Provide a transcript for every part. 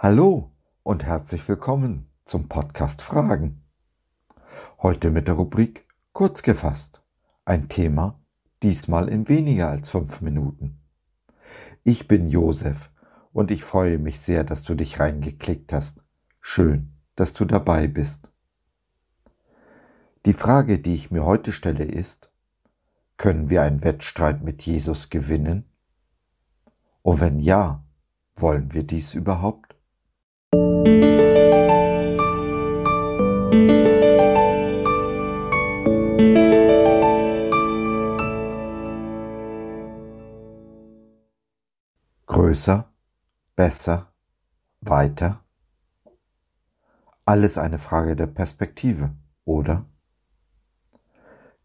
Hallo und herzlich willkommen zum Podcast Fragen. Heute mit der Rubrik Kurz gefasst. Ein Thema, diesmal in weniger als fünf Minuten. Ich bin Josef und ich freue mich sehr, dass du dich reingeklickt hast. Schön, dass du dabei bist. Die Frage, die ich mir heute stelle, ist, können wir einen Wettstreit mit Jesus gewinnen? Und wenn ja, wollen wir dies überhaupt? Größer, besser, weiter? Alles eine Frage der Perspektive, oder?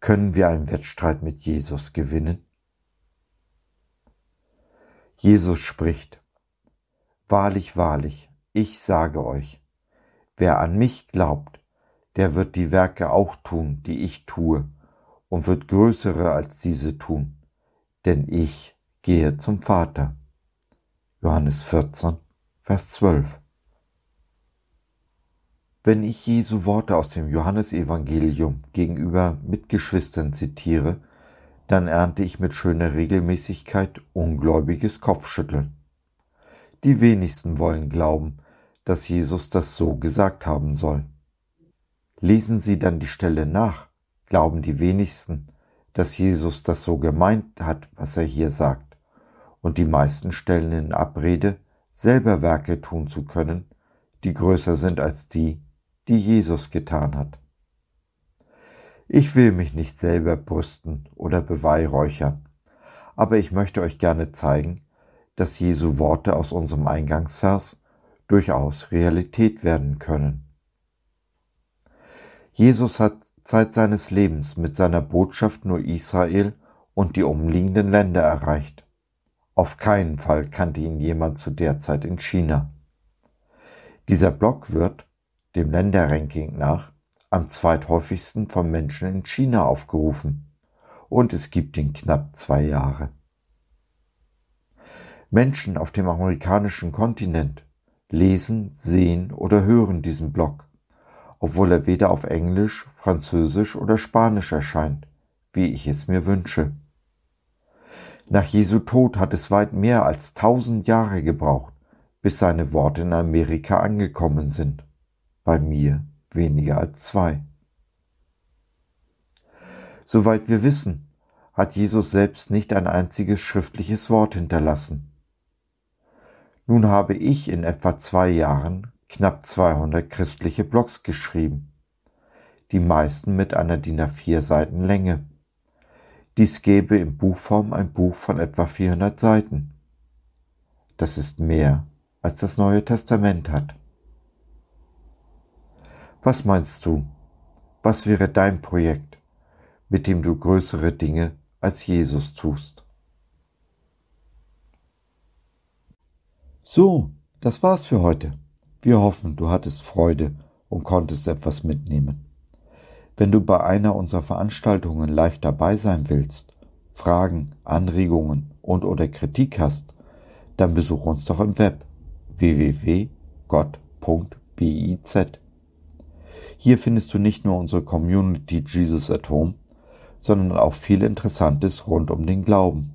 Können wir einen Wettstreit mit Jesus gewinnen? Jesus spricht, Wahrlich, wahrlich, ich sage euch, wer an mich glaubt, der wird die Werke auch tun, die ich tue, und wird größere als diese tun, denn ich gehe zum Vater. Johannes 14, Vers 12. Wenn ich Jesu Worte aus dem Johannesevangelium gegenüber Mitgeschwistern zitiere, dann ernte ich mit schöner Regelmäßigkeit ungläubiges Kopfschütteln. Die wenigsten wollen glauben, dass Jesus das so gesagt haben soll. Lesen Sie dann die Stelle nach, glauben die wenigsten, dass Jesus das so gemeint hat, was er hier sagt, und die meisten stellen in Abrede, selber Werke tun zu können, die größer sind als die, die Jesus getan hat. Ich will mich nicht selber brüsten oder beweihräuchern, aber ich möchte euch gerne zeigen, dass Jesu Worte aus unserem Eingangsvers durchaus Realität werden können. Jesus hat Zeit seines Lebens mit seiner Botschaft nur Israel und die umliegenden Länder erreicht. Auf keinen Fall kannte ihn jemand zu der Zeit in China. Dieser Block wird, dem Länderranking nach, am zweithäufigsten von Menschen in China aufgerufen und es gibt ihn knapp zwei Jahre. Menschen auf dem amerikanischen Kontinent lesen, sehen oder hören diesen Blog, obwohl er weder auf Englisch, Französisch oder Spanisch erscheint, wie ich es mir wünsche. Nach Jesu Tod hat es weit mehr als tausend Jahre gebraucht, bis seine Worte in Amerika angekommen sind bei mir weniger als zwei. Soweit wir wissen, hat Jesus selbst nicht ein einziges schriftliches Wort hinterlassen. Nun habe ich in etwa zwei Jahren knapp 200 christliche Blogs geschrieben, die meisten mit einer DIN A4 Seiten Länge. Dies gäbe in Buchform ein Buch von etwa 400 Seiten. Das ist mehr, als das Neue Testament hat. Was meinst du? Was wäre dein Projekt, mit dem du größere Dinge als Jesus tust? So, das war's für heute. Wir hoffen, du hattest Freude und konntest etwas mitnehmen. Wenn du bei einer unserer Veranstaltungen live dabei sein willst, Fragen, Anregungen und oder Kritik hast, dann besuch uns doch im Web www.gott.biz. Hier findest du nicht nur unsere Community Jesus at Home, sondern auch viel Interessantes rund um den Glauben.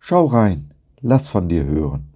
Schau rein, lass von dir hören.